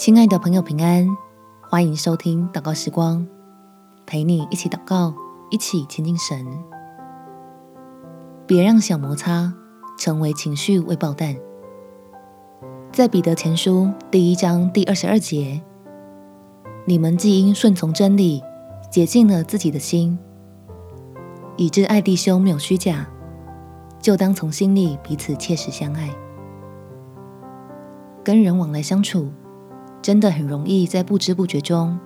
亲爱的朋友，平安！欢迎收听祷告时光，陪你一起祷告，一起亲近神。别让小摩擦成为情绪未爆弹。在彼得前书第一章第二十二节，你们既因顺从真理，洁净了自己的心，以致爱弟兄没有虚假，就当从心里彼此切实相爱。跟人往来相处，真的很容易在不知不觉中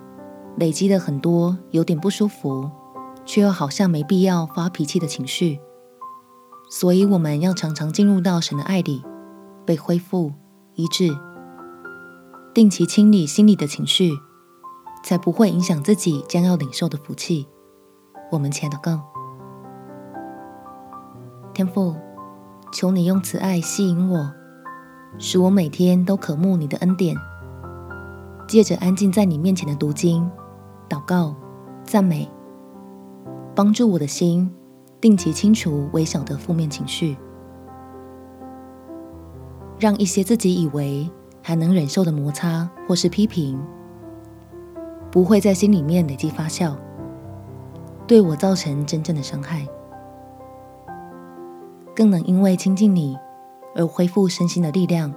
累积了很多有点不舒服，却又好像没必要发脾气的情绪。所以我们要常常进入到神的爱里，被恢复、医治，定期清理心里的情绪，才不会影响自己将要领受的福气。我们前祷告，天父，求你用慈爱吸引我，使我每天都渴慕你的恩典。借着安静在你面前的读经、祷告、赞美，帮助我的心定期清除微小的负面情绪，让一些自己以为还能忍受的摩擦或是批评，不会在心里面累积发酵，对我造成真正的伤害，更能因为亲近你而恢复身心的力量，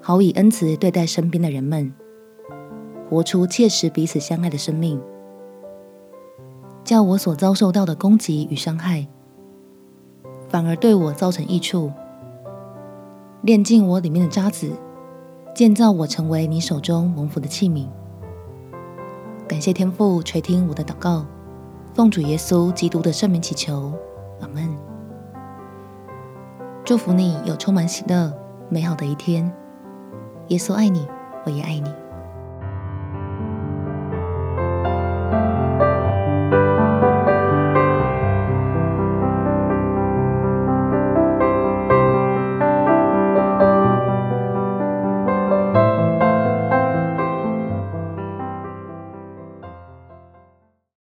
好以恩慈对待身边的人们。活出切实彼此相爱的生命，叫我所遭受到的攻击与伤害，反而对我造成益处，炼尽我里面的渣滓，建造我成为你手中蒙福的器皿。感谢天父垂听我的祷告，奉主耶稣基督的圣名祈求，阿门。祝福你有充满喜乐、美好的一天。耶稣爱你，我也爱你。